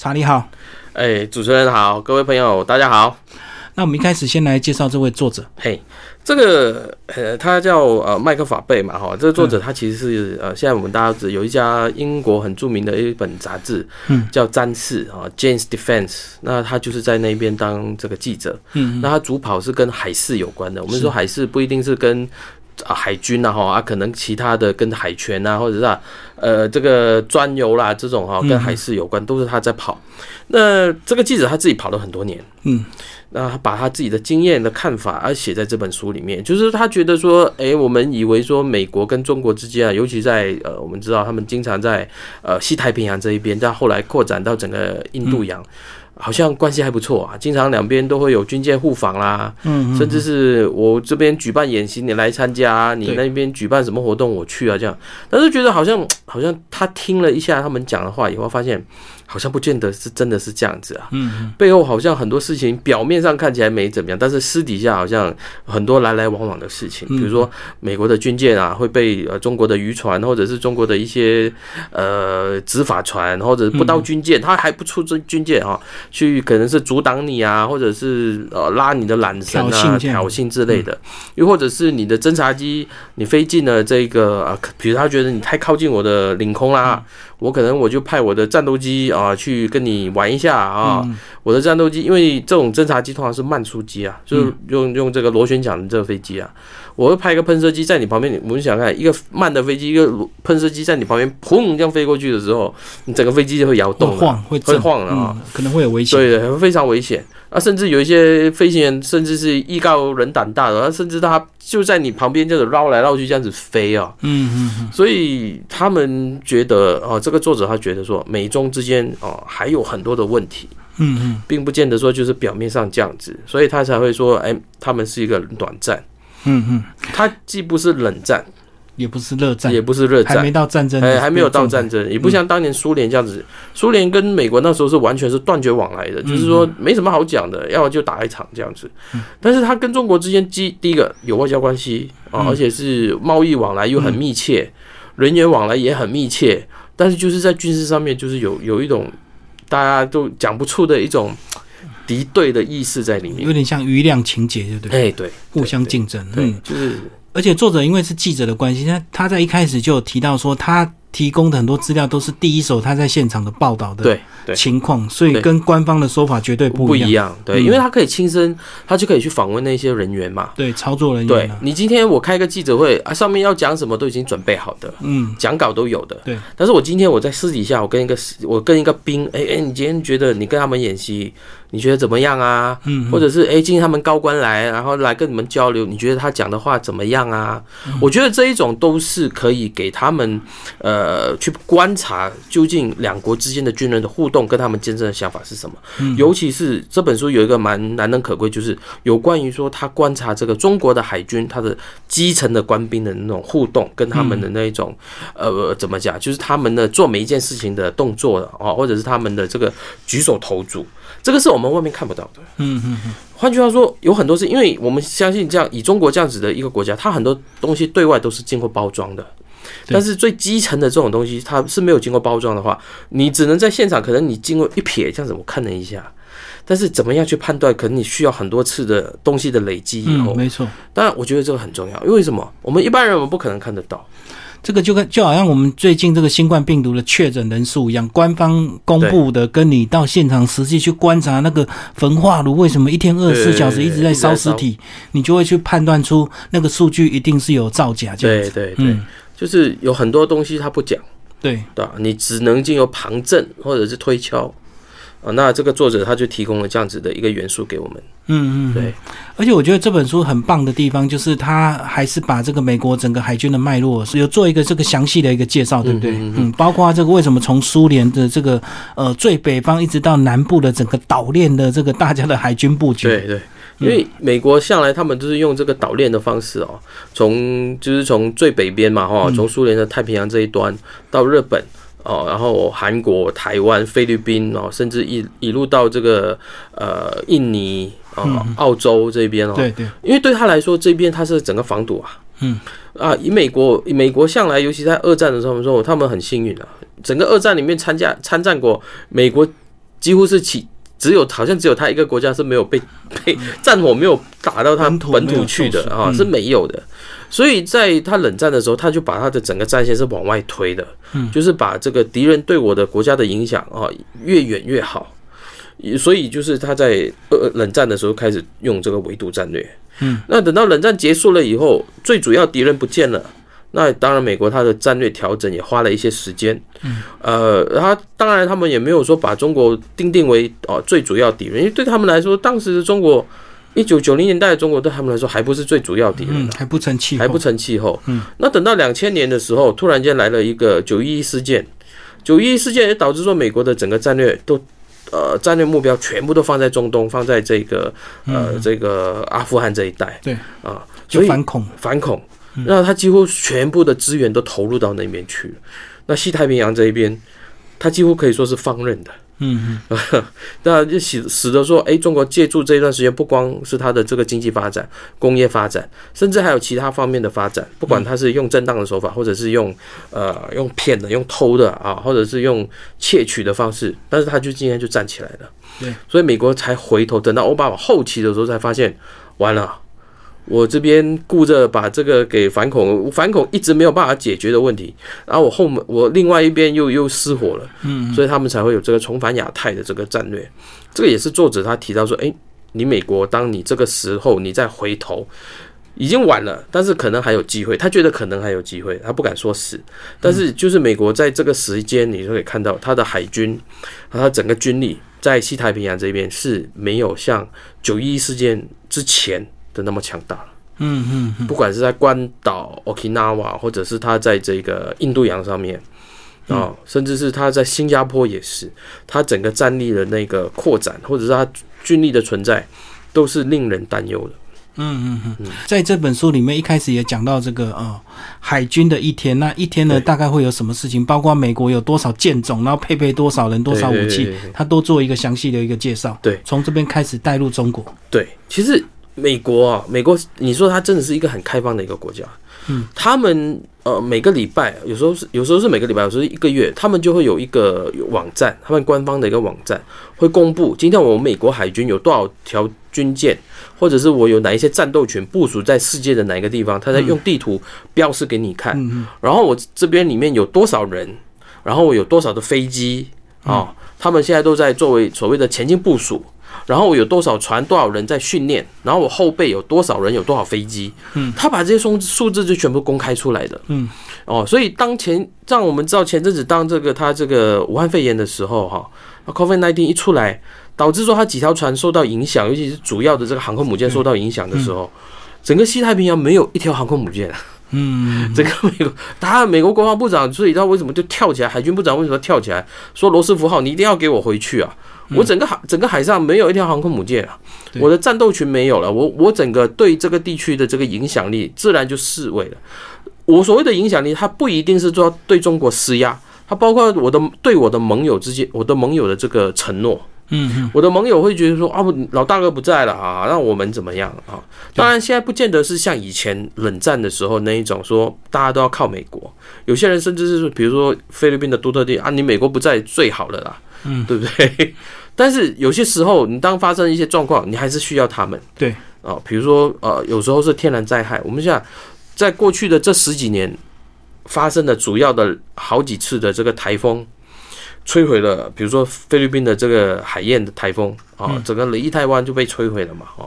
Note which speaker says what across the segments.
Speaker 1: 查理好，
Speaker 2: 哎，主持人好，各位朋友大家好。
Speaker 1: 那我们一开始先来介绍这位作者。
Speaker 2: 嘿，这个呃，他叫呃麦克法贝嘛，哈，这个作者他其实是呃，现在我们大家知有一家英国很著名的一本杂志，嗯，叫《詹士》啊，《，James Defense》，那他就是在那边当这个记者，嗯，那他主跑是跟海事有关的。我们说海事不一定是跟啊海军呐，哈啊，可能其他的跟海权啊，或者是啊呃这个专游啦这种哈，跟海事有关，都是他在跑。那这个记者他自己跑了很多年，嗯。那他把他自己的经验的看法啊写在这本书里面，就是他觉得说，哎，我们以为说美国跟中国之间啊，尤其在呃，我们知道他们经常在呃西太平洋这一边，但后来扩展到整个印度洋，好像关系还不错啊，经常两边都会有军舰互访啦，嗯，甚至是我这边举办演习你来参加，你那边举办什么活动我去啊这样，但是觉得好像好像他听了一下他们讲的话以后，发现。好像不见得是真的是这样子啊，嗯，背后好像很多事情表面上看起来没怎么样，但是私底下好像很多来来往往的事情，比如说美国的军舰啊会被呃中国的渔船或者是中国的一些呃执法船或者不到军舰，他还不出军军舰啊，去可能是阻挡你啊，或者是呃拉你的缆绳啊挑衅之类的，又或者是你的侦察机你飞进了这个啊，比如他觉得你太靠近我的领空啦。我可能我就派我的战斗机啊去跟你玩一下啊，我的战斗机，因为这种侦察机通常是慢速机啊，就是用用这个螺旋桨的这个飞机啊，我会派一个喷射机在你旁边，我们想看一个慢的飞机，一个喷射机在你旁边砰这样飞过去的时候，你整个飞机就会摇动，
Speaker 1: 会晃，
Speaker 2: 会晃了啊，
Speaker 1: 可能会有危险，
Speaker 2: 对对，非常危险。啊，甚至有一些飞行员，甚至是艺高人胆大的，甚至他就在你旁边，这样子绕来绕去这样子飞啊。嗯嗯。所以他们觉得，哦，这个作者他觉得说，美中之间哦还有很多的问题。嗯嗯。并不见得说就是表面上这样子，所以他才会说，哎，他们是一个短暂。嗯嗯。他既不是冷战。
Speaker 1: 也不是热战，
Speaker 2: 也不是热战，
Speaker 1: 还没到战争，
Speaker 2: 哎，还没有到战争，也不像当年苏联这样子。苏联跟美国那时候是完全是断绝往来的，就是说没什么好讲的，要么就打一场这样子。但是他跟中国之间，第第一个有外交关系啊，而且是贸易往来又很密切，人员往来也很密切。但是就是在军事上面，就是有有一种大家都讲不出的一种敌对的意识在里面，
Speaker 1: 有点像余量情节，对不对？
Speaker 2: 哎，对，
Speaker 1: 互相竞争，
Speaker 2: 对，就是。
Speaker 1: 而且作者因为是记者的关系，他他在一开始就有提到说，他提供的很多资料都是第一手他在现场的报道的情况，所以跟官方的说法绝对不
Speaker 2: 一样。对，因为他可以亲身，他就可以去访问那些人员嘛。
Speaker 1: 对，操作人员。
Speaker 2: 对你今天我开个记者会啊，上面要讲什么都已经准备好的，嗯，讲稿都有的。
Speaker 1: 对。
Speaker 2: 但是我今天我在私底下，我跟一个我跟一个兵，哎哎，你今天觉得你跟他们演习？你觉得怎么样啊？嗯，或者是哎，今天他们高官来，然后来跟你们交流，你觉得他讲的话怎么样啊？我觉得这一种都是可以给他们呃去观察究竟两国之间的军人的互动跟他们真正的想法是什么。尤其是这本书有一个蛮难能可贵，就是有关于说他观察这个中国的海军他的基层的官兵的那种互动，跟他们的那一种呃怎么讲，就是他们的做每一件事情的动作哦，或者是他们的这个举手投足。这个是我们外面看不到的。嗯嗯嗯。换句话说，有很多是因为我们相信这样，以中国这样子的一个国家，它很多东西对外都是经过包装的。但是最基层的这种东西，它是没有经过包装的话，你只能在现场，可能你经过一瞥这样子，我看了一下。但是怎么样去判断？可能你需要很多次的东西的累积以后。
Speaker 1: 没错。
Speaker 2: 当然，我觉得这个很重要。因为什么？我们一般人我们不可能看得到。
Speaker 1: 这个就跟就好像我们最近这个新冠病毒的确诊人数一样，官方公布的，跟你到现场实际去观察那个焚化炉为什么一天二十四小时一直在烧尸体，你就会去判断出那个数据一定是有造假。
Speaker 2: 对对对，就是有很多东西他不讲，
Speaker 1: 对
Speaker 2: 对吧？你只能经由旁证或者是推敲。啊，那这个作者他就提供了这样子的一个元素给我们。嗯嗯，对。
Speaker 1: 而且我觉得这本书很棒的地方，就是他还是把这个美国整个海军的脉络是有做一个这个详细的一个介绍，对不对？嗯，包括这个为什么从苏联的这个呃最北方一直到南部的整个岛链的这个大家的海军布局。
Speaker 2: 对对，因为美国向来他们都是用这个岛链的方式哦，从就是从最北边嘛哈，从苏联的太平洋这一端到日本。哦，然后韩国、台湾、菲律宾哦，甚至一一路到这个呃印尼啊、澳洲这边哦，
Speaker 1: 对对，
Speaker 2: 因为对他来说，这边他是整个防堵啊，嗯。啊，以美国美国向来，尤其在二战的时候，说他们很幸运啊，整个二战里面参加参战过美国几乎是起。只有好像只有他一个国家是没有被 被战火没有打到他本土去的啊，是没有的。所以在他冷战的时候，他就把他的整个战线是往外推的，就是把这个敌人对我的国家的影响啊越远越好。所以就是他在呃冷战的时候开始用这个围堵战略。嗯，那等到冷战结束了以后，最主要敌人不见了。那当然，美国它的战略调整也花了一些时间。嗯，呃，他当然他们也没有说把中国定定为哦最主要敌人，因为对他们来说，当时的中国一九九零年代的中国对他们来说还不是最主要敌人，
Speaker 1: 还不成气候，
Speaker 2: 还不成气候。嗯，那等到两千年的时候，突然间来了一个九一一事件，九一一事件也导致说美国的整个战略都呃战略目标全部都放在中东，放在这个呃这个阿富汗这一带。
Speaker 1: 对
Speaker 2: 啊，
Speaker 1: 就反恐，
Speaker 2: 反恐。那他几乎全部的资源都投入到那边去了。那西太平洋这一边，他几乎可以说是放任的。嗯嗯，那就使使得说，哎，中国借助这一段时间，不光是它的这个经济发展、工业发展，甚至还有其他方面的发展。不管它是用正当的手法，或者是用呃用骗的、用偷的啊，或者是用窃取的方式，但是他就今天就站起来了。
Speaker 1: 对，
Speaker 2: 所以美国才回头，等到奥巴马后期的时候才发现，完了。我这边顾着把这个给反恐，反恐一直没有办法解决的问题，然后我后面我另外一边又又失火了，嗯，所以他们才会有这个重返亚太的这个战略。这个也是作者他提到说，哎，你美国当你这个时候你再回头，已经晚了，但是可能还有机会。他觉得可能还有机会，他不敢说死，但是就是美国在这个时间，你就可以看到他的海军和他整个军力在西太平洋这边是没有像九一一事件之前。的那么强大嗯嗯，不管是在关岛 Okinawa，或者是他在这个印度洋上面啊，甚至是他在新加坡也是，他整个战力的那个扩展，或者是他军力的存在，都是令人担忧的。
Speaker 1: 嗯嗯嗯，在这本书里面一开始也讲到这个呃海军的一天，那一天呢大概会有什么事情？包括美国有多少舰种，然后配备多少人、多少武器，他都做一个详细的一个介绍。
Speaker 2: 对，
Speaker 1: 从这边开始带入中国。
Speaker 2: 对，其实。美国啊，美国，你说它真的是一个很开放的一个国家。嗯，他们呃每个礼拜，有时候是有时候是每个礼拜，有时候一个月，他们就会有一个网站，他们官方的一个网站会公布今天我们美国海军有多少条军舰，或者是我有哪一些战斗群部署在世界的哪一个地方，他在用地图标示给你看。嗯然后我这边里面有多少人，然后我有多少的飞机啊，他们现在都在作为所谓的前进部署。然后我有多少船，多少人在训练？然后我后背有多少人，有多少飞机？嗯，他把这些数数字就全部公开出来的。嗯，哦，所以当前让我们知道前阵子当这个他这个武汉肺炎的时候，哈，COVID nineteen 一出来，导致说他几条船受到影响，尤其是主要的这个航空母舰受到影响的时候，整个西太平洋没有一条航空母舰。嗯，整个美国，他美国国防部长，所以他为什么就跳起来？海军部长为什么跳起来说罗斯福号，你一定要给我回去啊？我整个海整个海上没有一条航空母舰啊，我的战斗群没有了，我我整个对这个地区的这个影响力自然就失位了。我所谓的影响力，它不一定是说对中国施压，它包括我的对我的盟友之间，我的盟友的这个承诺。嗯，我的盟友会觉得说啊，老大哥不在了啊，那我们怎么样啊？当然，现在不见得是像以前冷战的时候那一种说大家都要靠美国，有些人甚至是比如说菲律宾的杜特地啊，你美国不在最好了啦。嗯，对不对？但是有些时候，你当发生一些状况，你还是需要他们。
Speaker 1: 对
Speaker 2: 啊，比如说呃，有时候是天然灾害。我们想在在过去的这十几年发生的主要的好几次的这个台风，摧毁了，比如说菲律宾的这个海燕的台风啊，整个雷伊台湾就被摧毁了嘛。啊，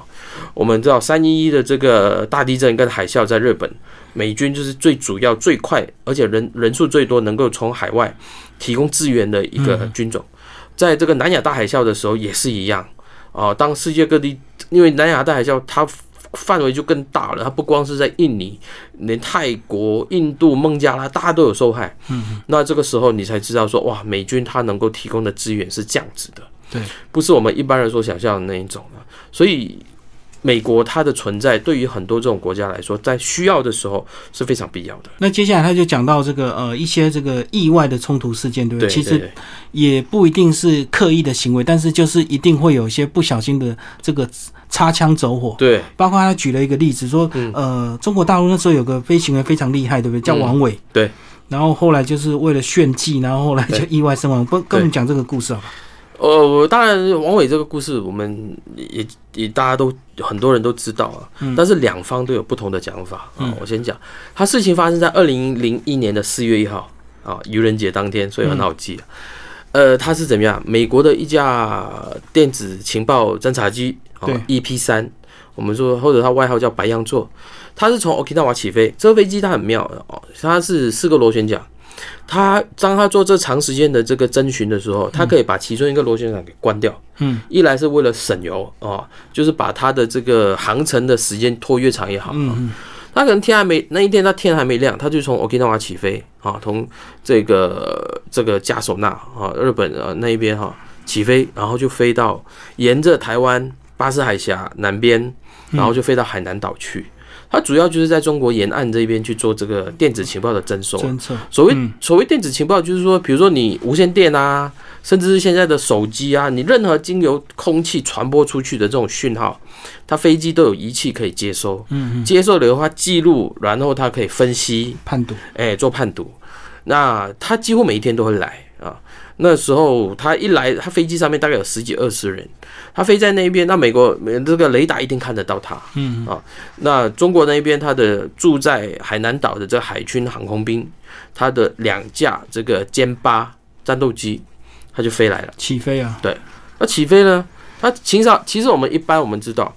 Speaker 2: 我们知道三一一的这个大地震跟海啸在日本，美军就是最主要、最快，而且人人数最多，能够从海外提供资源的一个军种。在这个南亚大海啸的时候也是一样啊。当世界各地，因为南亚大海啸它范围就更大了，它不光是在印尼，连泰国、印度、孟加拉，大家都有受害。嗯，那这个时候你才知道说，哇，美军它能够提供的资源是这样子的，
Speaker 1: 对，
Speaker 2: 不是我们一般人所想象的那一种的，所以。美国它的存在对于很多这种国家来说，在需要的时候是非常必要的。
Speaker 1: 那接下来他就讲到这个呃一些这个意外的冲突事件，对不对？其实也不一定是刻意的行为，但是就是一定会有一些不小心的这个擦枪走火。
Speaker 2: 对，
Speaker 1: 包括他举了一个例子说，呃，中国大陆那时候有个飞行员非常厉害，对不对？叫王伟。
Speaker 2: 对。
Speaker 1: 然后后来就是为了炫技，然后后来就意外身亡。不跟我们讲这个故事好吧？
Speaker 2: 呃，当然，王伟这个故事，我们也也大家都很多人都知道啊。嗯。但是两方都有不同的讲法啊。我先讲，他事情发生在二零零一年的四月一号啊，愚人节当天，所以很好记啊。呃，他是怎么样？美国的一架电子情报侦察机啊，EP 三，我们说或者他外号叫白羊座，他是从 Okinawa 起飞。这个飞机它很妙哦，它是四个螺旋桨。他当他做这长时间的这个征询的时候，他可以把其中一个螺旋桨给关掉。嗯，一来是为了省油啊，就是把他的这个航程的时间拖越长越好。嗯嗯，他可能天还没那一天，他天还没亮，他就从 Okinawa 起飞啊，从这个这个加索纳啊，日本啊那一边哈起飞，然后就飞到沿着台湾巴士海峡南边，然后就飞到海南岛去。它主要就是在中国沿岸这边去做这个电子情报的征收。所谓所谓电子情报，就是说，比如说你无线电啊，甚至是现在的手机啊，你任何经由空气传播出去的这种讯号，它飞机都有仪器可以接收。嗯接收了的话记录，然后它可以分析
Speaker 1: 判读。
Speaker 2: 哎，做判读。那它几乎每一天都会来啊。那时候他一来，他飞机上面大概有十几二十人，他飞在那边，那美国这个雷达一定看得到他，嗯。啊，那中国那边他的住在海南岛的这个海军航空兵，他的两架这个歼八战斗机，他就飞来了，
Speaker 1: 起飞啊，
Speaker 2: 对，那起飞呢，他其实其实我们一般我们知道，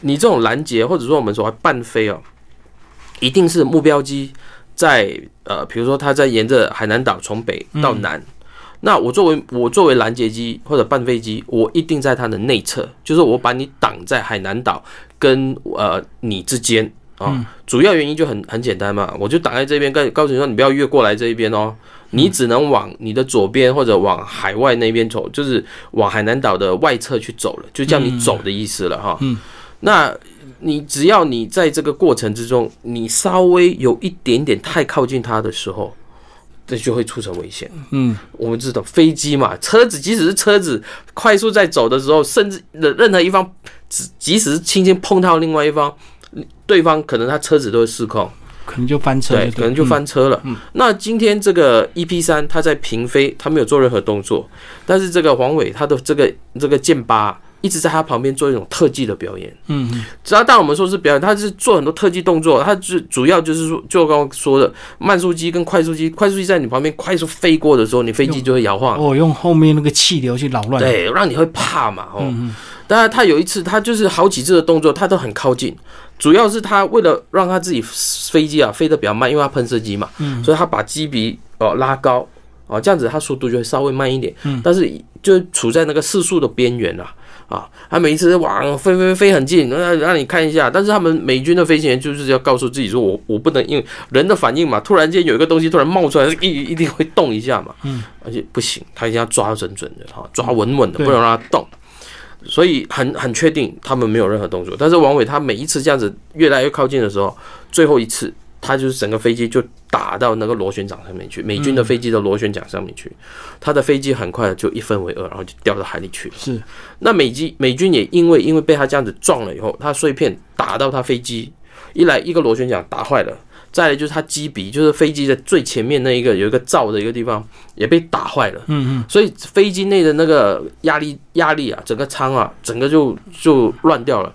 Speaker 2: 你这种拦截或者说我们说半飞哦，一定是目标机在呃，比如说他在沿着海南岛从北到南。那我作为我作为拦截机或者半飞机，我一定在它的内侧，就是我把你挡在海南岛跟呃你之间啊。主要原因就很很简单嘛，我就挡在这边，告告诉你说你不要越过来这一边哦，你只能往你的左边或者往海外那边走，就是往海南岛的外侧去走了，就叫你走的意思了哈。嗯，那你只要你在这个过程之中，你稍微有一点点太靠近它的时候。这就会出成危险。嗯，我们知道飞机嘛，车子即使是车子快速在走的时候，甚至的任何一方，即即使是轻轻碰到另外一方，对方可能他车子都会失控，
Speaker 1: 可能就翻车。
Speaker 2: 对，可能就翻车了。嗯，那今天这个 EP 三，它在平飞，它没有做任何动作，但是这个黄伟他的这个这个剑八。一直在他旁边做一种特技的表演，嗯，只要当我们说是表演，他是做很多特技动作，他是主要就是说，就刚刚说的慢速机跟快速机，快速机在你旁边快速飞过的时候，你飞机就会摇晃，
Speaker 1: 哦，用后面那个气流去扰乱，
Speaker 2: 对，让你会怕嘛，哦，当然他有一次，他就是好几次的动作，他都很靠近，主要是他为了让他自己飞机啊飞得比较慢，因为他喷射机嘛，嗯，所以他把机鼻哦拉高，哦，这样子他速度就会稍微慢一点，嗯，但是就处在那个四速的边缘了。啊，他每一次往飞飞飞很近，那让你看一下。但是他们美军的飞行员就是要告诉自己说，我我不能因为人的反应嘛，突然间有一个东西突然冒出来，一一定会动一下嘛。嗯，而且不行，他一定要抓准准的哈，抓稳稳的，不能让它动。所以很很确定他们没有任何动作。但是王伟他每一次这样子越来越靠近的时候，最后一次。他就是整个飞机就打到那个螺旋桨上面去，美军的飞机的螺旋桨上面去，他的飞机很快就一分为二，然后就掉到海里去了。
Speaker 1: 是，
Speaker 2: 那美机美军也因为因为被他这样子撞了以后，他碎片打到他飞机，一来一个螺旋桨打坏了，再来就是他机鼻，就是飞机的最前面那一个有一个罩的一个地方也被打坏了。嗯嗯，所以飞机内的那个压力压力啊，整个舱啊，整个就就乱掉了。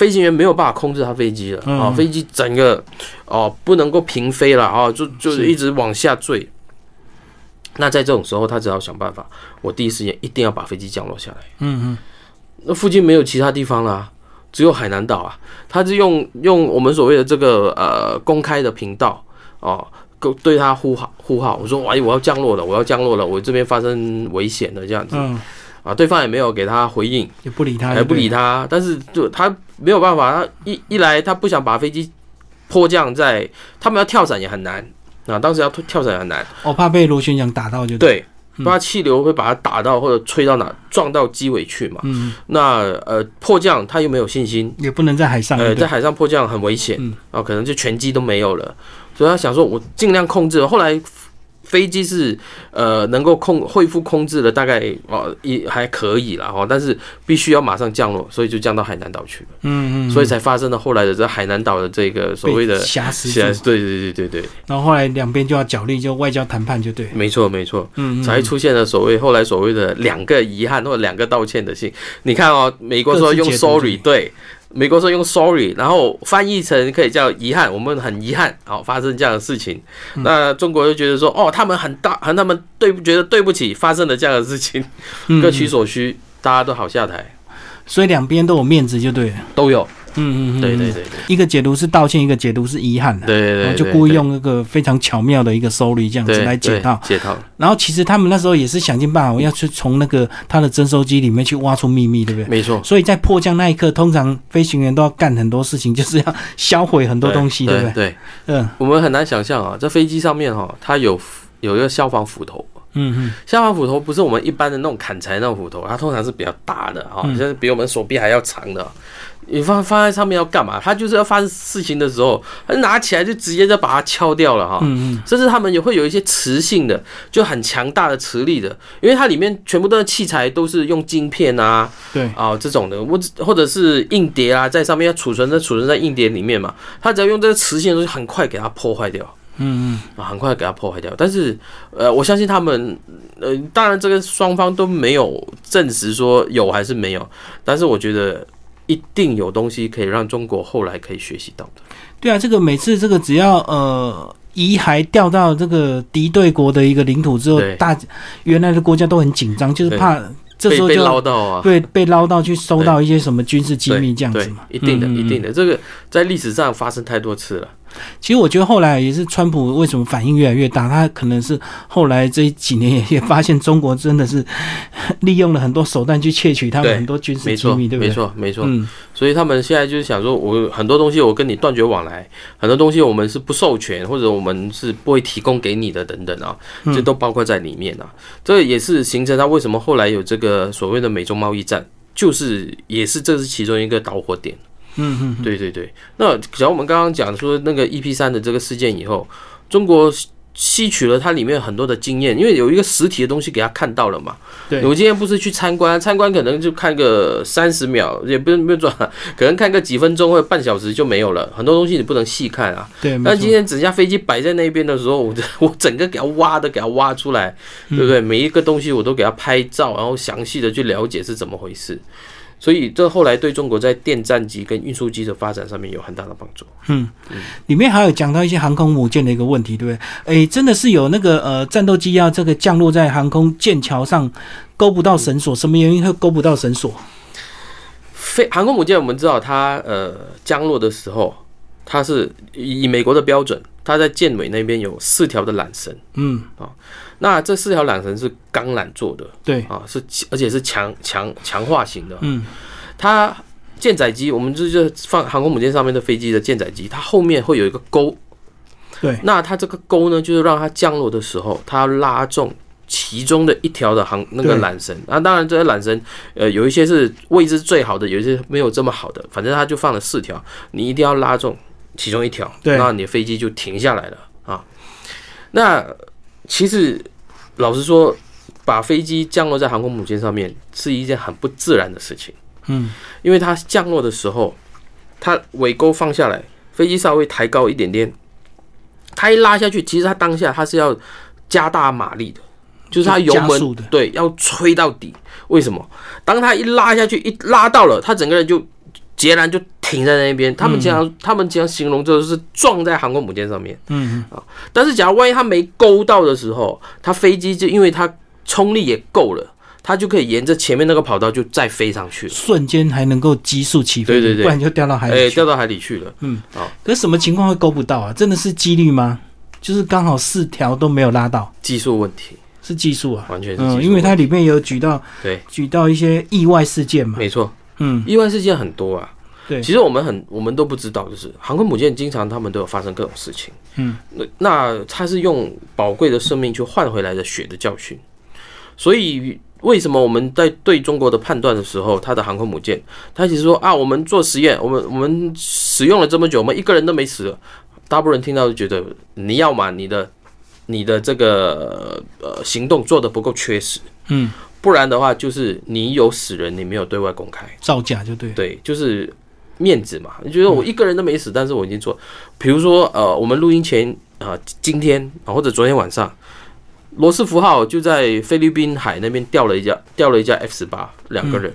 Speaker 2: 飞行员没有办法控制他飞机了啊！飞机整个哦不能够平飞了啊，就就是一直往下坠。那在这种时候，他只要想办法，我第一时间一定要把飞机降落下来。嗯嗯，那附近没有其他地方了，只有海南岛啊。他是用用我们所谓的这个呃公开的频道哦，对他呼号呼号，我说哎我要降落了，我要降落了，我这边发生危险了这样子。啊，对方也没有给他回应，
Speaker 1: 也不理他，
Speaker 2: 也不理他。但是就他没有办法，他一一来他不想把飞机迫降在，他们要跳伞也很难啊。当时要跳伞也很难，
Speaker 1: 我怕被螺旋桨打到就
Speaker 2: 对，怕气流会把它打到或者吹到哪，撞到机尾去嘛。嗯，那呃迫降他又没有信心，
Speaker 1: 也不能在海上，
Speaker 2: 呃在海上迫降很危险啊，可能就全机都没有了。所以他想说，我尽量控制。后来。飞机是呃能够控恢复控制的，大概哦也还可以了哈，但是必须要马上降落，所以就降到海南岛去了。嗯嗯，所以才发生了后来的这海南岛的这个所谓的
Speaker 1: 挟死。
Speaker 2: 对对对对对。
Speaker 1: 然后后来两边就要角力，就外交谈判就对。
Speaker 2: 没错没错，嗯，才出现了所谓后来所谓的两个遗憾或者两个道歉的信。你看哦，美国说用 sorry 对。美国说用 sorry，然后翻译成可以叫遗憾，我们很遗憾，好发生这样的事情。那中国就觉得说，哦，他们很大，和他们对不觉得对不起，发生了这样的事情，各取所需，大家都好下台，
Speaker 1: 所以两边都有面子，就对了，
Speaker 2: 都有。嗯嗯，对对对对，
Speaker 1: 一个解读是道歉，一个解读是遗憾的，
Speaker 2: 对对对，
Speaker 1: 就故意用那个非常巧妙的一个收率这样子来解套，
Speaker 2: 解套。
Speaker 1: 然后其实他们那时候也是想尽办法，我要去从那个他的征收机里面去挖出秘密，对不对？
Speaker 2: 没错。
Speaker 1: 所以在迫降那一刻，通常飞行员都要干很多事情，就是要销毁很多东西，对不对？
Speaker 2: 对，嗯，我们很难想象啊，在飞机上面哈，它有有一个消防斧头。嗯嗯，消防斧头不是我们一般的那种砍柴那种斧头，它通常是比较大的哈，就是比我们手臂还要长的。你放放在上面要干嘛？他就是要发生事情的时候，他拿起来就直接就把它敲掉了哈。嗯嗯。甚至他们也会有一些磁性的，就很强大的磁力的，因为它里面全部的器材都是用晶片啊，
Speaker 1: 对
Speaker 2: 啊这种的，或或者是硬碟啊，在上面要储存在储存在硬碟里面嘛，他只要用这个磁性的东西，很快给它破坏掉。嗯嗯。啊，很快给它破坏掉。但是呃，我相信他们呃，当然这个双方都没有证实说有还是没有，但是我觉得。一定有东西可以让中国后来可以学习到的。
Speaker 1: 对啊，这个每次这个只要呃遗骸掉到这个敌对国的一个领土之后，大原来的国家都很紧张，就是怕这时候就
Speaker 2: 捞到啊，
Speaker 1: 对，被捞到去收到一些什么军事机密这样子嘛。
Speaker 2: 一定的，一定的，这个在历史上发生太多次了。
Speaker 1: 其实我觉得后来也是川普为什么反应越来越大，他可能是后来这几年也也发现中国真的是利用了很多手段去窃取他们很多军事机密，对不对？
Speaker 2: 没错，没错。嗯，所以他们现在就是想说，我很多东西我跟你断绝往来，很多东西我们是不授权或者我们是不会提供给你的等等啊，这都包括在里面啊。这也是形成他为什么后来有这个所谓的美中贸易战，就是也是这是其中一个导火点。嗯嗯，对对对。那假如我们刚刚讲说那个 EP 三的这个事件以后，中国吸取了它里面很多的经验，因为有一个实体的东西给他看到了嘛。
Speaker 1: 对。
Speaker 2: 我今天不是去参观，参观可能就看个三十秒，也不用不用转，可能看个几分钟或者半小时就没有了。很多东西你不能细看啊。
Speaker 1: 对。
Speaker 2: 那今天整架飞机摆在那边的时候，我 我整个给它挖的给它挖出来，对不对？每一个东西我都给它拍照，然后详细的去了解是怎么回事。所以这后来对中国在电战机跟运输机的发展上面有很大的帮助。
Speaker 1: 嗯，里面还有讲到一些航空母舰的一个问题，对不对？哎，真的是有那个呃战斗机要这个降落在航空舰桥上，勾不到绳索，什么原因会勾不到绳索？
Speaker 2: 飞航空母舰我们知道它呃降落的时候，它是以美国的标准，它在舰尾那边有四条的缆绳。嗯啊。那这四条缆绳是钢缆做的，
Speaker 1: 对
Speaker 2: 啊，是而且是强强强化型的。嗯，它舰载机，我们这就放航空母舰上面的飞机的舰载机，它后面会有一个钩。
Speaker 1: 对，
Speaker 2: 那它这个钩呢，就是让它降落的时候，它要拉中其中的一条的航那个缆绳。那当然，这些缆绳，呃，有一些是位置最好的，有一些没有这么好的，反正它就放了四条，你一定要拉中其中一条，那你的飞机就停下来了啊。那其实，老实说，把飞机降落在航空母舰上面是一件很不自然的事情。嗯，因为它降落的时候，它尾钩放下来，飞机稍微抬高一点点，它一拉下去，其实它当下它是要加大马力的，就是它油门对要吹到底。为什么？当它一拉下去，一拉到了，它整个人就。截然就停在那边，他们经常他们经常形容就是撞在航空母舰上面，嗯啊，但是假如万一他没勾到的时候，它飞机就因为它冲力也够了，它就可以沿着前面那个跑道就再飞上去，
Speaker 1: 瞬间还能够急速起飞，
Speaker 2: 对对对，
Speaker 1: 不然就掉到海里，
Speaker 2: 掉到海里去了，嗯。
Speaker 1: 啊，可是什么情况会勾不到啊？真的是几率吗？就是刚好四条都没有拉到，
Speaker 2: 技术问题。
Speaker 1: 是技术啊，
Speaker 2: 完全是，嗯，
Speaker 1: 因为它里面有举到
Speaker 2: 对。
Speaker 1: 举到一些意外事件嘛，
Speaker 2: 没错。嗯，意外事件很多啊。
Speaker 1: 对，
Speaker 2: 其实我们很，我们都不知道，就是航空母舰经常他们都有发生各种事情。嗯，那那它是用宝贵的生命去换回来的血的教训。所以为什么我们在对中国的判断的时候，他的航空母舰，他其实说啊，我们做实验，我们我们使用了这么久，我们一个人都没死。大部分人听到就觉得，你要嘛你的。你的这个呃行动做的不够确实，
Speaker 1: 嗯，
Speaker 2: 不然的话就是你有死人，你没有对外公开，
Speaker 1: 造假就对，
Speaker 2: 对，就是面子嘛。你觉得我一个人都没死，但是我已经做，比如说呃，我们录音前啊、今天啊或者昨天晚上，罗斯福号就在菲律宾海那边掉了一架掉了一架 F 十八，两个人。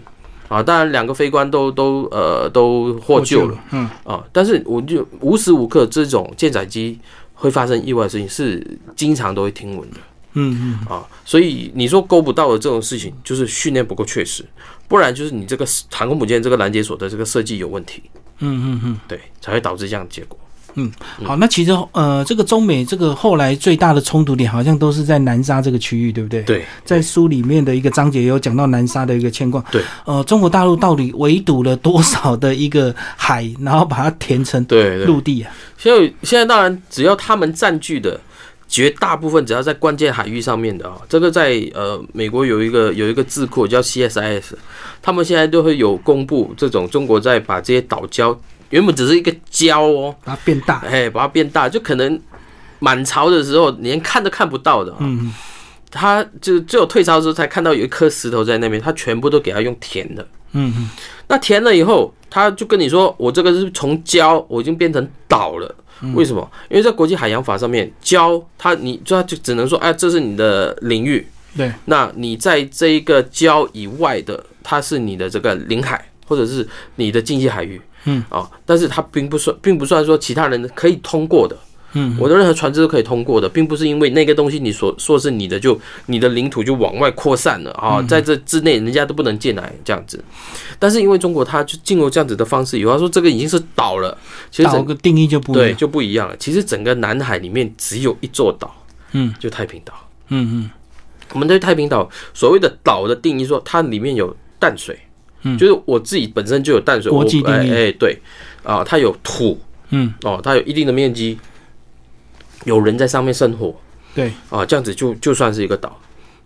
Speaker 2: 啊，当然，两个飞官都都呃都获救了，
Speaker 1: 嗯。
Speaker 2: 啊，但是我就无时无刻这种舰载机会发生意外的事情是经常都会听闻的
Speaker 1: 嗯嗯，
Speaker 2: 啊，所以你说勾不到的这种事情，就是训练不够确实，不然就是你这个航空母舰这个拦截所的这个设计有问题，
Speaker 1: 嗯嗯嗯。
Speaker 2: 对，才会导致这样的结果。
Speaker 1: 嗯好，那其实呃，这个中美这个后来最大的冲突点好像都是在南沙这个区域，对不对？，
Speaker 2: 对
Speaker 1: 在书里面的一个章节也有讲到南沙的一个牵挂。
Speaker 2: 对，
Speaker 1: 呃，中国大陆到底围堵了多少的一个海，然后把它填成
Speaker 2: 对对，
Speaker 1: 陆地啊？
Speaker 2: 现在现在当然只要他们占据的。绝大部分只要在关键海域上面的啊，这个在呃美国有一个有一个智库叫 CSIS，他们现在都会有公布这种中国在把这些岛礁原本只是一个礁哦，
Speaker 1: 把它变大。
Speaker 2: 哎，把它变大，就可能满潮的时候连看都看不到的、啊，
Speaker 1: 嗯
Speaker 2: 他就只有退潮的时候才看到有一颗石头在那边，他全部都给他用填的。
Speaker 1: 嗯嗯
Speaker 2: 那填了以后，他就跟你说，我这个是从礁我已经变成岛了。为什么？因为在国际海洋法上面，礁它你就它就只能说，哎，这是你的领域。
Speaker 1: 对，
Speaker 2: 那你在这一个礁以外的，它是你的这个领海，或者是你的经济海域。
Speaker 1: 嗯，
Speaker 2: 啊，但是它并不算，并不算说其他人可以通过的。
Speaker 1: 嗯，
Speaker 2: 我的任何船只都可以通过的，并不是因为那个东西你所说是你的，就你的领土就往外扩散了啊，在这之内人家都不能进来这样子。但是因为中国它就进入这样子的方式以后，他说这个已经是岛了，其实
Speaker 1: 岛
Speaker 2: 整
Speaker 1: 个定义就不
Speaker 2: 对。就不一样了。其实整个南海里面只有一座岛，
Speaker 1: 嗯
Speaker 2: 就太平岛。
Speaker 1: 嗯嗯
Speaker 2: 我们对太平岛所谓的岛的定义说，它里面有淡水，
Speaker 1: 嗯
Speaker 2: 就是我自己本身就有淡水，
Speaker 1: 国际定义
Speaker 2: 哎对啊，它有土
Speaker 1: 嗯，
Speaker 2: 哦，它有一定的面积，有人在上面生活
Speaker 1: 对，
Speaker 2: 啊，这样子就就算是一个岛。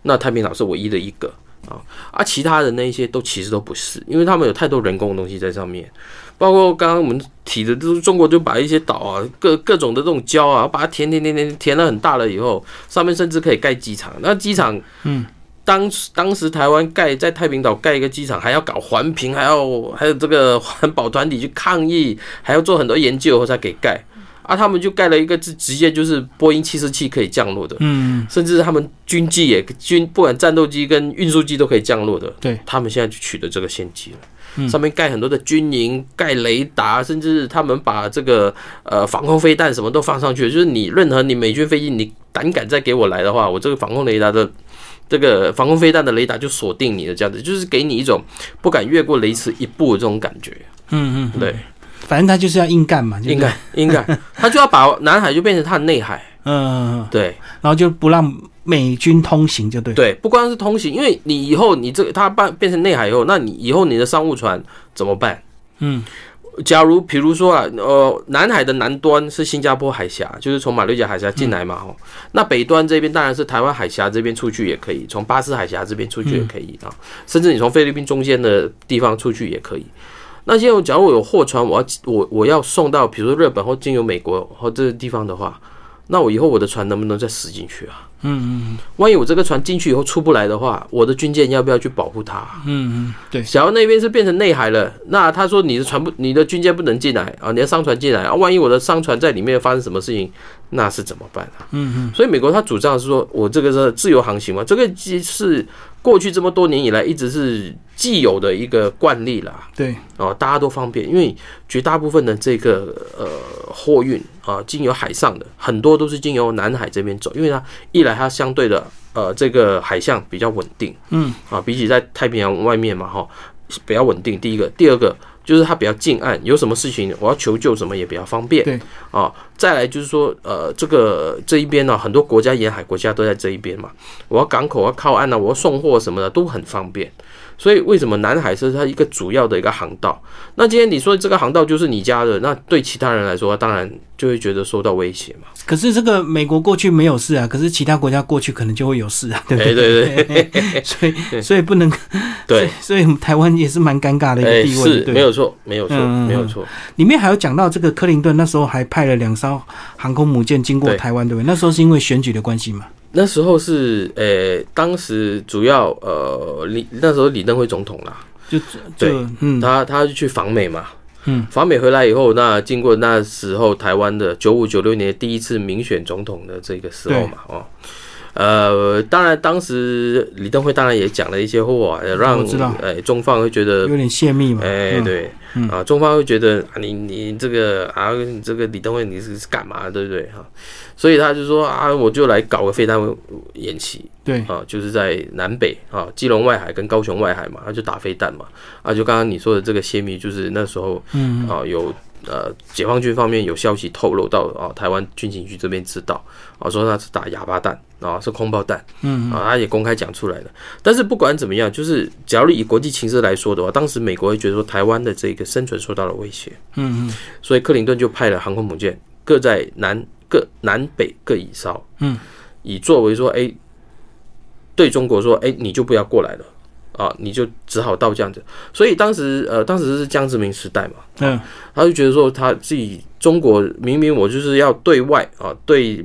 Speaker 2: 那太平岛是唯一的一个啊，啊，其他的那一些都其实都不是，因为他们有太多人工的东西在上面，包括刚刚我们提的，就是中国就把一些岛啊，各各种的这种礁啊，把它填填填填填了很大了以后，上面甚至可以盖机场。那机场，
Speaker 1: 嗯，
Speaker 2: 当时当时台湾盖在太平岛盖一个机场，还要搞环评，还要还有这个环保团体去抗议，还要做很多研究后才给盖。啊，他们就盖了一个直直接就是波音七四七可以降落的，
Speaker 1: 嗯。
Speaker 2: 甚至他们军机也军不管战斗机跟运输机都可以降落的。
Speaker 1: 对，
Speaker 2: 他们现在就取得这个先机了。
Speaker 1: 嗯。
Speaker 2: 上面盖很多的军营，盖雷达，甚至他们把这个呃防空飞弹什么都放上去，就是你任何你美军飞机，你胆敢再给我来的话，我这个防空雷达的这个防空飞弹的雷达就锁定你的，这样子就是给你一种不敢越过雷池一步的这种感觉。
Speaker 1: 嗯嗯，
Speaker 2: 对，
Speaker 1: 反正他就是要硬干嘛，就
Speaker 2: 应该应该，他就要把南海就变成他的内海。
Speaker 1: 嗯，
Speaker 2: 对
Speaker 1: 然后就不让美军通行，就对。，
Speaker 2: 对，不光是通行，因为你以后你这个它办变成内海以后，那你以后你的商务船怎么办？
Speaker 1: 嗯
Speaker 2: 假如比如说啊，呃，南海的南端是新加坡海峡，就是从马六甲海峡进来嘛，哦、那北端这边当然是台湾海峡这边出去也可以，从巴士海峡这边出去也可以啊，甚至你从菲律宾中间的地方出去也可以。那现在假如我有货船，我要我我要送到比如说日本或经由美国或这个地方的话，那我以后我的船能不能再驶进去啊？
Speaker 1: 嗯嗯
Speaker 2: 万一我这个船进去以后出不来的话，我的军舰要不要去保护它？
Speaker 1: 嗯嗯，对，
Speaker 2: 假如那边是变成内海了，那他说你的船不，你的军舰不能进来啊，你的商船进来啊，万一我的商船在里面发生什么事情，那是怎么办啊？
Speaker 1: 嗯嗯
Speaker 2: 所以美国他主张是说我这个是自由航行嘛，这个既是过去这么多年以来一直是既有的一个惯例啦。
Speaker 1: 对，
Speaker 2: 哦，大家都方便，因为绝大部分的这个呃货运啊，经由海上的很多都是经由南海这边走，因为它一来它相对的呃这个海象比较稳定，
Speaker 1: 嗯
Speaker 2: 啊，比起在太平洋外面嘛哈比较稳定。第一个，第二个就是它比较近岸，有什么事情我要求救什么也比较方便。
Speaker 1: 对
Speaker 2: 啊，再来就是说呃这个这一边呢、很多国家沿海国家都在这一边嘛，我要港口要靠岸啊，我要送货什么的都很方便。所以为什么南海是它一个主要的一个航道？那今天你说这个航道就是你家的，那对其他人来说，当然就会觉得受到威胁嘛。
Speaker 1: 可是这个美国过去没有事啊，可是其他国家过去可能就会有事啊，对不对？
Speaker 2: 对 对，
Speaker 1: 所以所以不能
Speaker 2: 对，
Speaker 1: 所以台湾也是蛮尴尬的一个地位，
Speaker 2: 是没有错，没有错，没有错。
Speaker 1: 里面还有讲到这个克林顿那时候还派了两艘航空母舰经过台湾，对不对？那时候是因为选举的关系嘛？
Speaker 2: 那时候是呃，当时主要呃李那时候李登辉总统啦，
Speaker 1: 就
Speaker 2: 对，嗯，他他去访美嘛，嗯，访美回来以后，那经过那时候台湾的九五九六年第一次民选总统的这个时候嘛，哦。呃，当然，当时李登辉当然也讲了一些话，让呃中方会觉得
Speaker 1: 有点泄密嘛。
Speaker 2: 哎，对，啊，中方会觉得啊，你你这个啊，你这个李登辉你是干嘛，对不对哈？所以他就说啊，我就来搞个飞弹演习，
Speaker 1: 对
Speaker 2: 啊，就是在南北啊，基隆外海跟高雄外海嘛，他就打飞弹嘛，啊，就刚刚你说的这个泄密，就是那时候嗯啊有。呃，解放军方面有消息透露到啊，台湾军情局这边知道啊，说他是打哑巴弹啊，是空包弹，嗯啊，他也公开讲出来了。但是不管怎么样，就是假如以国际情势来说的话，当时美国会觉得说台湾的这个生存受到了威胁，嗯嗯，所以克林顿就派了航空母舰各在南各南北各一艘，嗯，以作为说，哎，对中国说，哎，你就不要过来了。啊，你就只好到这样子，所以当时呃，当时是江泽民时代嘛，嗯，他就觉得说他自己中国明明我就是要对外啊，对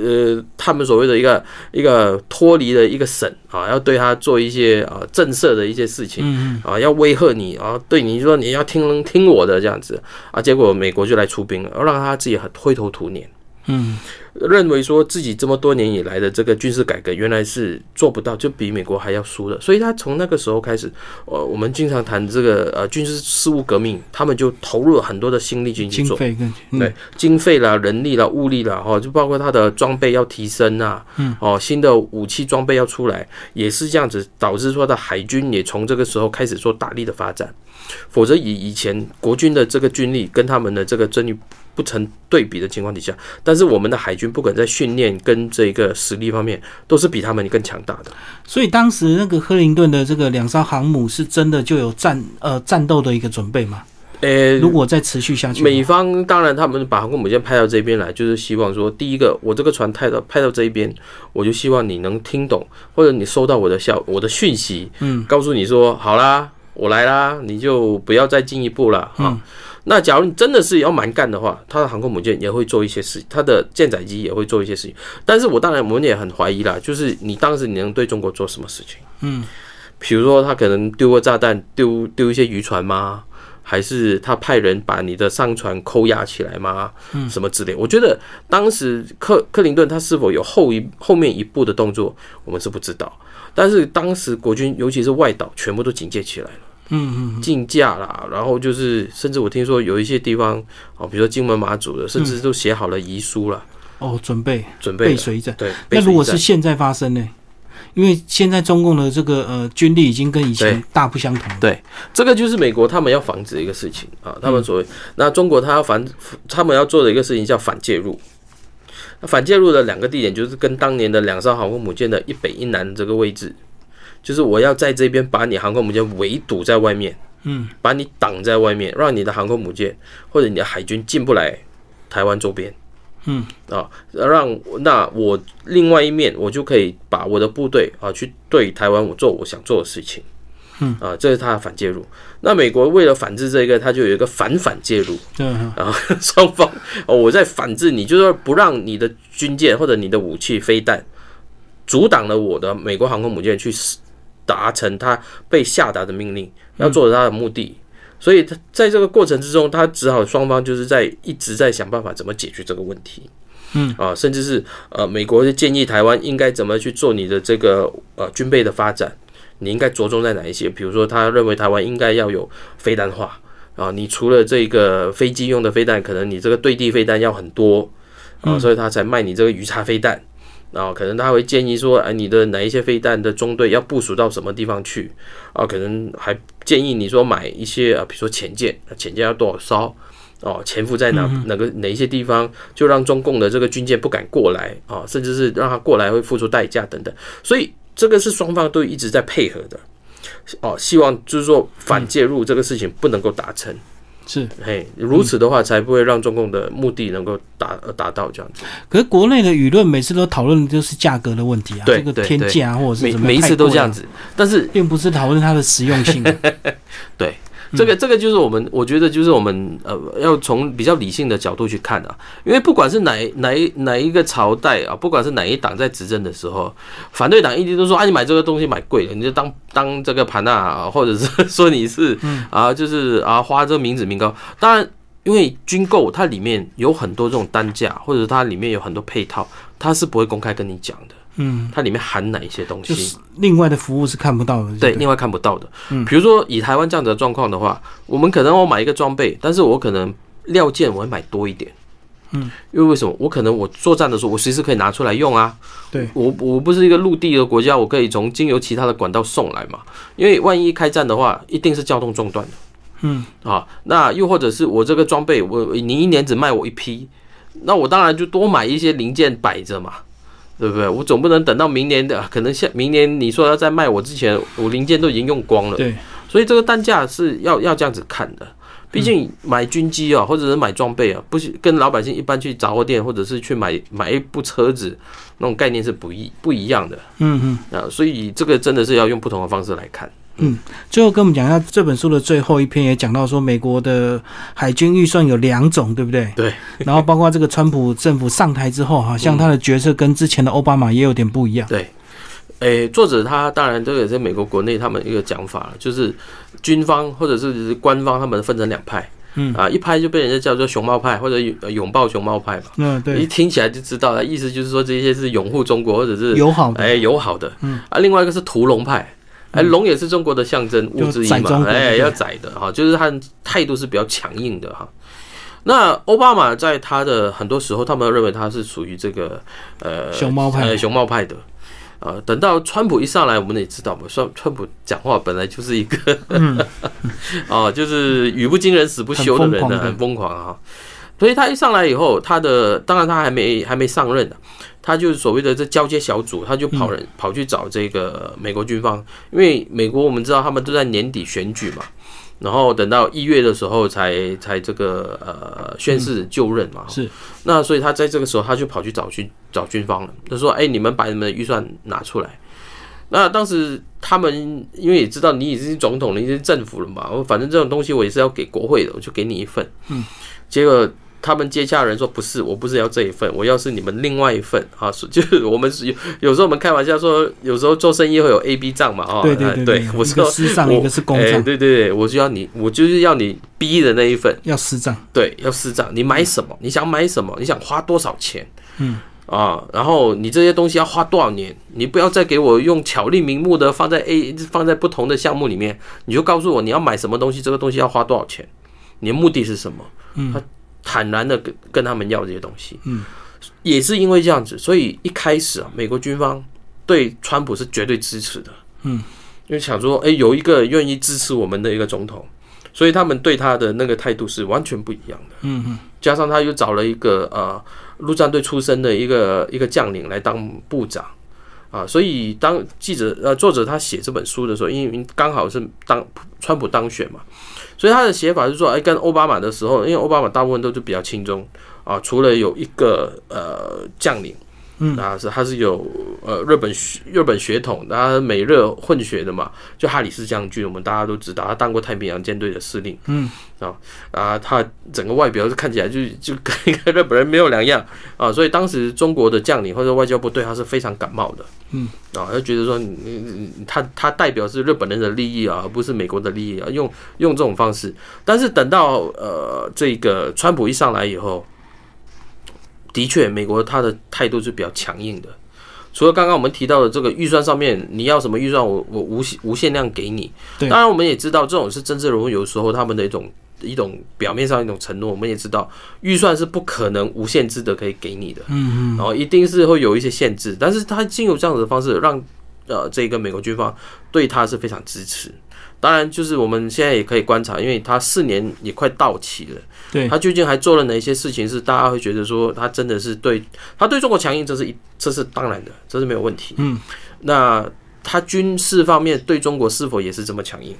Speaker 2: 呃他们所谓的一个一个脱离的一个省啊，要对他做一些啊震慑的一些事情，嗯啊，要威吓你啊，对你说你要听听我的这样子啊，结果美国就来出兵了，让他自己很灰头土脸。嗯，认为说自己这么多年以来的这个军事改革原来是做不到，就比美国还要输的，所以他从那个时候开始，呃，我们经常谈这个呃军事事务革命，他们就投入了很多的心力进去做，对经费啦、人力啦、物力啦，哈，就包括他的装备要提升啊，嗯，哦，新的武器装备要出来，也是这样子，导致说的海军也从这个时候开始做大力的发展，否则以以前国军的这个军力跟他们的这个真力。不成对比的情况底下，但是我们的海军不管在训练跟这个实力方面，都是比他们更强大的。
Speaker 1: 所以当时那个克林顿的这个两艘航母是真的就有战呃战斗的一个准备吗？呃，如果再持续下去，
Speaker 2: 美方当然他们把航空母舰派到这边来，就是希望说，第一个，我这个船派到派到这一边，我就希望你能听懂，或者你收到我的消我的讯息，嗯，告诉你说好啦，我来啦，你就不要再进一步了啊。那假如你真的是要蛮干的话，他的航空母舰也会做一些事，他的舰载机也会做一些事情。但是我当然我们也很怀疑啦，就是你当时你能对中国做什么事情？嗯，比如说他可能丢个炸弹，丢丢一些渔船吗？还是他派人把你的商船扣押起来吗？嗯，什么之类？我觉得当时克克林顿他是否有后一后面一步的动作，我们是不知道。但是当时国军尤其是外岛全部都警戒起来了。嗯嗯，竞价啦，然后就是，甚至我听说有一些地方，哦，比如说金门马祖的，甚至都写好了遗书了。
Speaker 1: 哦，准备
Speaker 2: 准备
Speaker 1: 背水战。
Speaker 2: 对，
Speaker 1: 那如果是现在发生呢？因为现在中共的这个呃军力已经跟以前大不相同。
Speaker 2: 对，这个就是美国他们要防止的一个事情啊。他们所谓那中国他要反，他们要做的一个事情叫反介入。那反介入的两个地点就是跟当年的两艘航空母舰的一北一南这个位置。就是我要在这边把你航空母舰围堵在外面，嗯，把你挡在外面，让你的航空母舰或者你的海军进不来台湾周边，嗯。啊，让那我另外一面我就可以把我的部队啊去对台湾我做我想做的事情，嗯。啊，这是他的反介入。那美国为了反制这个，他就有一个反反介入，嗯，然后 双方哦我在反制你，就是不让你的军舰或者你的武器飞弹阻挡了我的美国航空母舰去。达成他被下达的命令，要做他的目的，所以他在这个过程之中，他只好双方就是在一直在想办法怎么解决这个问题，嗯。啊，甚至是呃，美国是建议台湾应该怎么去做你的这个呃军备的发展，你应该着重在哪一些？比如说，他认为台湾应该要有飞弹化。啊，你除了这个飞机用的飞弹，可能你这个对地飞弹要很多。啊，所以他才卖你这个鱼叉飞弹。啊，可能他会建议说，哎，你的哪一些飞弹的中队要部署到什么地方去？啊，可能还建议你说买一些啊，比如说潜舰，潜舰要多少艘？哦，潜伏在哪哪个哪一些地方，就让中共的这个军舰不敢过来啊，甚至是让他过来会付出代价等等。所以这个是双方都一直在配合的。哦，希望就是说反介入这个事情不能够达成。
Speaker 1: 是，
Speaker 2: 嘿，如此的话才不会让中共的目的能够达达到这样子。
Speaker 1: 可是国内的舆论每次都讨论的就是价格的问题啊，这个天价或者是
Speaker 2: 每每一次都这样子，但是
Speaker 1: 并不是讨论它的实用性。
Speaker 2: 对。这个这个就是我们，我觉得就是我们呃，要从比较理性的角度去看啊，因为不管是哪哪一哪一个朝代啊，不管是哪一党在执政的时候，反对党一直都说啊，你买这个东西买贵了，你就当当这个盘啊，或者是 说你是啊，就是啊花这个民脂民膏。当然，因为军购它里面有很多这种单价，或者它里面有很多配套，它是不会公开跟你讲的。嗯，它里面含哪一些东西？
Speaker 1: 另外的服务是看不到的。
Speaker 2: 对，另外看不到的。嗯，比如说以台湾这样子的状况的话，我们可能我买一个装备，但是我可能料件我会买多一点。嗯，因为为什么？我可能我作战的时候，我随时可以拿出来用啊。
Speaker 1: 对，
Speaker 2: 我我不是一个陆地的国家，我可以从经由其他的管道送来嘛。因为万一开战的话，一定是交通中断的。嗯，啊，那又或者是我这个装备，我你一年只卖我一批，那我当然就多买一些零件摆着嘛。对不对？我总不能等到明年的，可能下明年你说要再卖我之前，我零件都已经用光了。
Speaker 1: 对，
Speaker 2: 所以这个单价是要要这样子看的。毕竟买军机啊，或者是买装备啊，不是跟老百姓一般去杂货店或者是去买买一部车子那种概念是不一不一样的。嗯嗯啊，所以这个真的是要用不同的方式来看。
Speaker 1: 嗯，最后跟我们讲一下这本书的最后一篇，也讲到说美国的海军预算有两种，对不对？
Speaker 2: 对。
Speaker 1: 然后包括这个川普政府上台之后，好像他的决策跟之前的奥巴马也有点不一样。
Speaker 2: 对。诶，作者他当然这个也是美国国内他们一个讲法了，就是军方或者是官方他们分成两派。嗯。啊，一派就被人家叫做熊猫派或者拥抱熊猫派嘛。
Speaker 1: 嗯，对。
Speaker 2: 一听起来就知道了，意思就是说这些是拥护中国或者是
Speaker 1: 友好，
Speaker 2: 哎，友好的。嗯。啊，另外一个是屠龙派。哎，龙也是中国的象征物之一嘛，哎，要宰的哈，就是他态度是比较强硬的哈。那奥巴马在他的很多时候，他们认为他是属于这个呃
Speaker 1: 熊猫派，
Speaker 2: 熊猫派的。呃，等到川普一上来，我们也知道嘛，川川普讲话本来就是一个，啊，就是语不惊人死不休的人呢，很疯狂啊。所以他一上来以后，他的当然他还没还没上任呢。他就是所谓的这交接小组，他就跑人跑去找这个美国军方，因为美国我们知道他们都在年底选举嘛，然后等到一月的时候才才这个呃宣誓就任嘛。
Speaker 1: 是，
Speaker 2: 那所以他在这个时候他就跑去找去找军方了，他说：“哎，你们把你们的预算拿出来。”那当时他们因为也知道你已经是总统了，已经是政府了嘛，我反正这种东西我也是要给国会的，我就给你一份。嗯，结果。他们接洽人说不是，我不是要这一份，我要是你们另外一份啊，就是我们是有有时候我们开玩笑说，有时候做生意会有 A、B 账嘛，啊，
Speaker 1: 对对对，
Speaker 2: 我是
Speaker 1: 私账，一个是公账，
Speaker 2: 对对对，我就要你，我就是要你 B 的那一份，
Speaker 1: 要私账，
Speaker 2: 对，要私账，你买什么？你想买什么？你想花多少钱？嗯啊，然后你这些东西要花多少年？你不要再给我用巧立名目的放在 A 放在不同的项目里面，你就告诉我你要买什么东西，这个东西要花多少钱？你的目的是什么？嗯。坦然的跟跟他们要这些东西，嗯，也是因为这样子，所以一开始啊，美国军方对川普是绝对支持的，嗯，因为想说，哎，有一个愿意支持我们的一个总统，所以他们对他的那个态度是完全不一样的，嗯嗯，加上他又找了一个呃陆战队出身的一个一个将领来当部长，啊，所以当记者呃作者他写这本书的时候，因为刚好是当川普当选嘛。所以他的写法是说，哎，跟奥巴马的时候，因为奥巴马大部分都是比较轻松啊，除了有一个呃将领。嗯，啊是他是有呃日本日本血统，他美日混血的嘛，就哈里斯将军，我们大家都知道，他当过太平洋舰队的司令。嗯，啊啊，他整个外表是看起来就就跟一个日本人没有两样啊，所以当时中国的将领或者外交部对他是非常感冒的。嗯，啊，他觉得说你你他他代表是日本人的利益啊，而不是美国的利益啊，用用这种方式。但是等到呃这个川普一上来以后。的确，美国他的态度是比较强硬的。除了刚刚我们提到的这个预算上面，你要什么预算，我我无无限量给你。当然，我们也知道这种是政治人物有时候他们的一种一种表面上一种承诺。我们也知道预算是不可能无限制的可以给你的。嗯嗯。然后一定是会有一些限制，但是他经由这样子的方式，让呃这个美国军方对他是非常支持。当然，就是我们现在也可以观察，因为他四年也快到期了。
Speaker 1: 对，
Speaker 2: 他究竟还做了哪些事情，是大家会觉得说他真的是对他对中国强硬，这是一这是当然的，这是没有问题。嗯，那他军事方面对中国是否也是这么强硬？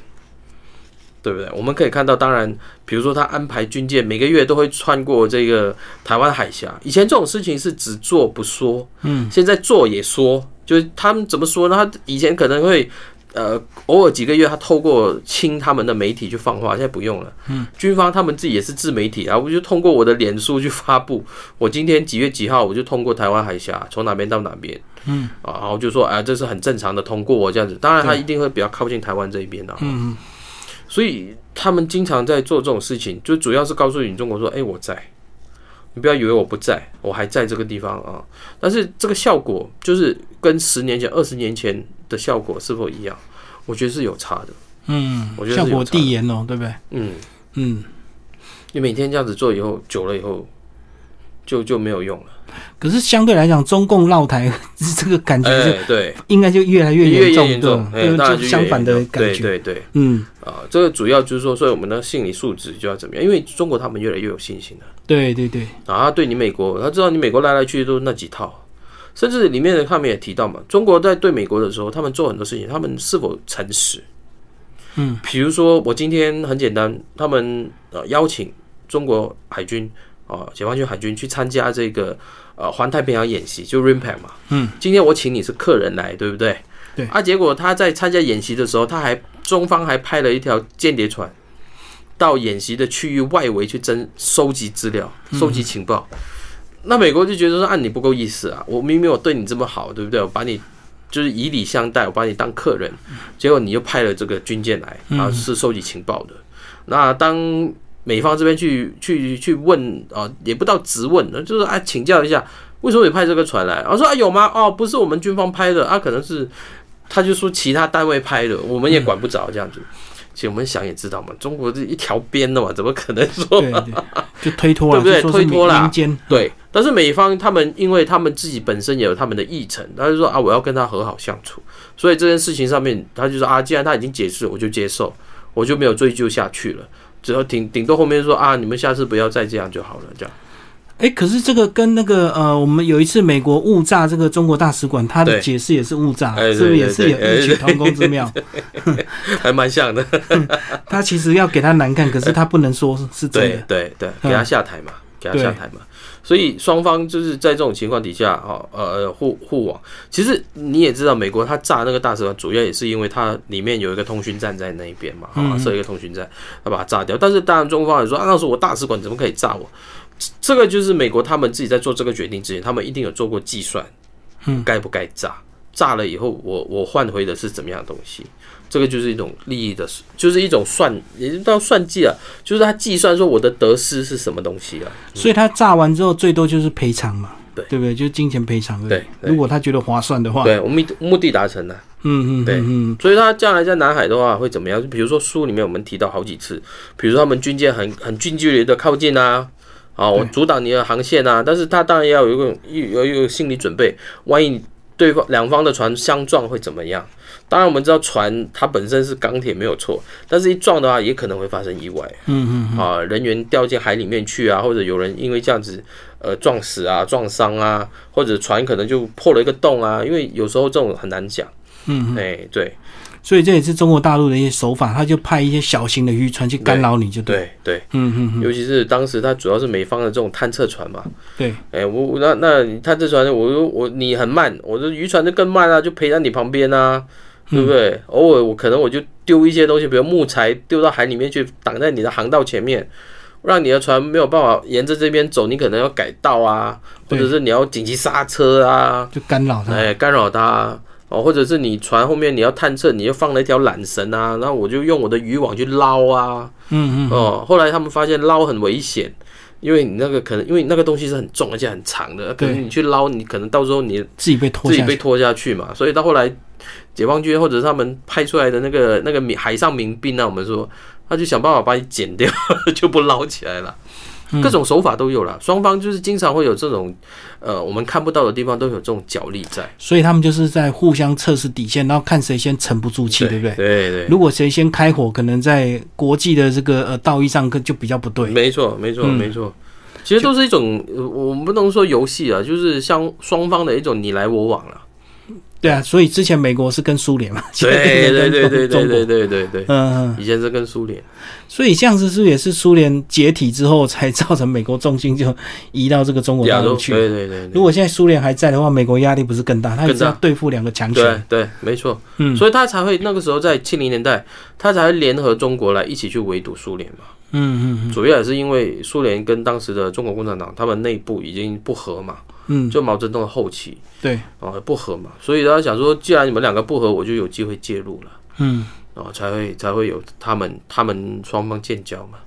Speaker 2: 对不对？我们可以看到，当然，比如说他安排军舰每个月都会穿过这个台湾海峡。以前这种事情是只做不说，嗯，现在做也说，就是他们怎么说呢？他以前可能会，呃，偶尔几个月他透过亲他们的媒体去放话，现在不用了。嗯，军方他们自己也是自媒体啊，我就通过我的脸书去发布，我今天几月几号我就通过台湾海峡，从哪边到哪边，嗯，啊，然后就说，哎，这是很正常的通过这样子。当然，他一定会比较靠近台湾这一边的，嗯。所以他们经常在做这种事情，就主要是告诉你中国说：“哎，我在，你不要以为我不在，我还在这个地方啊。”但是这个效果就是跟十年前、二十年前的效果是否一样？我觉得是有差的。
Speaker 1: 嗯，我觉得效果递延哦，对不对？
Speaker 2: 嗯嗯，你每天这样子做以后，久了以后。就就没有用了。
Speaker 1: 可是相对来讲，中共绕台 这个感觉就
Speaker 2: 对，
Speaker 1: 应该就越来
Speaker 2: 越
Speaker 1: 严
Speaker 2: 重，
Speaker 1: 对，就相反的感觉。
Speaker 2: 对对对，嗯啊，这个主要就是说，所以我们的心理素质就要怎么样？因为中国他们越来越有信心了。
Speaker 1: 对对对，
Speaker 2: 啊，对你美国，他知道你美国来来去去都是那几套，甚至里面的他们也提到嘛，中国在对美国的时候，他们做很多事情，他们是否诚实？嗯，比如说我今天很简单，他们呃邀请中国海军。哦，解放军海军去参加这个呃环太平洋演习，就 RIMPAC 嘛。嗯。今天我请你是客人来，对不对？
Speaker 1: 对。
Speaker 2: 啊，结果他在参加演习的时候，他还中方还派了一条间谍船到演习的区域外围去征收集资料、收集情报。那美国就觉得说，啊，你不够意思啊！我明明我对你这么好，对不对？我把你就是以礼相待，我把你当客人，结果你又派了这个军舰来，然后是收集情报的。那当。美方这边去去去问啊，也不到直问，就是啊请教一下，为什么你派这个船来？我说啊有吗？哦，不是我们军方拍的啊，可能是他就说其他单位拍的，我们也管不着这样子。其实我们想也知道嘛，中国这一条边的嘛，怎么可能说
Speaker 1: 就推脱
Speaker 2: 了，对不对？推脱了，
Speaker 1: 间
Speaker 2: 对。但是美方他们，因为他们自己本身也有他们的议程，他就说啊，我要跟他和好相处，所以这件事情上面，他就说啊，既然他已经解释，我就接受，我就没有追究下去了。只要顶顶多后面说啊，你们下次不要再这样就好了，这样。
Speaker 1: 哎，可是这个跟那个呃，我们有一次美国误炸这个中国大使馆，他的解释也是误炸，是不是也是有异曲同工之妙？
Speaker 2: 还蛮像的。
Speaker 1: 他其实要给他难看，可是他不能说是真
Speaker 2: 的。对对，给他下台嘛，给他下台嘛。所以双方就是在这种情况底下，哈，呃，互互往。其实你也知道，美国他炸那个大使馆，主要也是因为它里面有一个通讯站在那一边嘛，啊，设一个通讯站，他把它炸掉。但是当然，中方也说，啊，那时候我大使馆怎么可以炸我？这个就是美国他们自己在做这个决定之前，他们一定有做过计算，嗯，该不该炸？炸了以后，我我换回的是怎么样的东西？这个就是一种利益的，就是一种算，也就叫算计啊，就是他计算说我的得失是什么东西啊。
Speaker 1: 所以他炸完之后，最多就是赔偿嘛，
Speaker 2: 对
Speaker 1: 对不对？就是金钱赔偿。
Speaker 2: 对，
Speaker 1: 如果他觉得划算的话，
Speaker 2: 对，我们目的达成了。嗯嗯，对，嗯。所以他将来在南海的话会怎么样？就比如说书里面我们提到好几次，比如说他们军舰很很近距离的靠近啊，啊，我阻挡你的航线啊，但是他当然要有一个有一个心理准备，万一对方两方的船相撞会怎么样？当然，我们知道船它本身是钢铁没有错，但是一撞的话也可能会发生意外。嗯嗯啊，人员掉进海里面去啊，或者有人因为这样子呃撞死啊、撞伤啊，或者船可能就破了一个洞啊，因为有时候这种很难讲。嗯，哎，对，
Speaker 1: 所以这也是中国大陆的一些手法，他就派一些小型的渔船去干扰你就
Speaker 2: 对对，嗯嗯，尤其是当时他主要是美方的这种探测船嘛。
Speaker 1: 对，
Speaker 2: 哎，我那那探测船，我我你很慢，我的渔船就更慢啊，就陪在你旁边啊。对不对？偶尔我可能我就丢一些东西，比如木材丢到海里面去，挡在你的航道前面，让你的船没有办法沿着这边走。你可能要改道啊，或者是你要紧急刹车啊，
Speaker 1: 就干扰它。
Speaker 2: 哎，干扰它哦，或者是你船后面你要探测，你又放了一条缆绳啊，然后我就用我的渔网去捞啊。嗯嗯。哦，后来他们发现捞很危险，因为你那个可能因为那个东西是很重而且很长的，可能你去捞，你可能到时候你
Speaker 1: 自己被拖
Speaker 2: 自己被拖下去嘛。所以到后来。解放军或者他们派出来的那个那个民海上民兵啊？我们说，他就想办法把你剪掉，就不捞起来了。各种手法都有了，双方就是经常会有这种呃我们看不到的地方都有这种角力在。
Speaker 1: 所以他们就是在互相测试底线，然后看谁先沉不住气，对不对？
Speaker 2: 对对。
Speaker 1: 如果谁先开火，可能在国际的这个呃道义上就比较不对。
Speaker 2: 没错，没错，没错。其实都是一种我们不能说游戏啊，就是像双方的一种你来我往了。
Speaker 1: 对啊，所以之前美国是跟苏联嘛，
Speaker 2: 对对对对对对对对对，
Speaker 1: 嗯嗯，
Speaker 2: 以前是跟苏联，
Speaker 1: 所以这样子是不是也是苏联解体之后才造成美国重心就移到这个中国大
Speaker 2: 亚洲，
Speaker 1: 陆去？
Speaker 2: 对对对对
Speaker 1: 如果现在苏联还在的话，美国压力不是更大？他也是要对付两个强
Speaker 2: 对
Speaker 1: 权。
Speaker 2: 对，没错，
Speaker 1: 嗯
Speaker 2: 所以他才会那个时候在七零年代，他才会联合中国来一起去围堵苏联嘛。
Speaker 1: 嗯嗯
Speaker 2: 主要也是因为苏联跟当时的中国共产党他们内部已经不和嘛，
Speaker 1: 嗯，
Speaker 2: 就毛泽东的后期
Speaker 1: 对，
Speaker 2: 啊不和嘛，所以他想说，既然你们两个不和，我就有机会介入了。
Speaker 1: 嗯，
Speaker 2: 然后才会才会有他们他们双方建交嘛，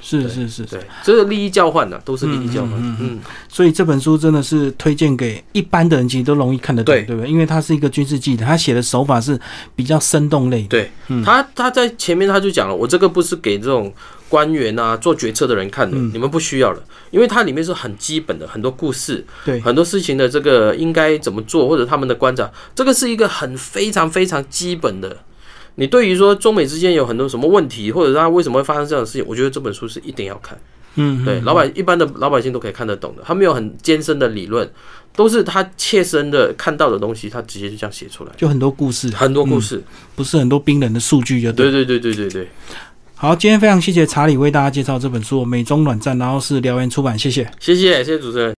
Speaker 1: 是是是。
Speaker 2: 对，这是利益交换的、都是利益交换，嗯
Speaker 1: 所以这本书真的是推荐给一般的人，其实都容易看得懂，
Speaker 2: 对。
Speaker 1: 对不对？因为它是一个军事记的，他写的手法是比较生动类的。
Speaker 2: 对，他他在前面他就讲了，我这个不是给这种官员啊做决策的人看的，你们不需要了，因为它里面是很基本的很多故事，
Speaker 1: 对
Speaker 2: 很多事情的这个应该怎么做，或者他们的观察，这个是一个很非常非常基本的。你对于说中美之间有很多什么问题，或者他为什么会发生这样的事情，我觉得这本书是一定要看。
Speaker 1: 嗯，
Speaker 2: 对，老百一般的老百姓都可以看得懂的，他没有很艰深的理论，都是他切身的看到的东西，他直接就这样写出来，
Speaker 1: 就很多故事，
Speaker 2: 很多故事。
Speaker 1: 不是很多冰冷的数据就对。
Speaker 2: 对对对对对对，
Speaker 1: 好，今天非常谢谢查理为大家介绍这本书《美中暖战》，然后是燎原出版，谢谢。
Speaker 2: 谢谢谢谢主持人。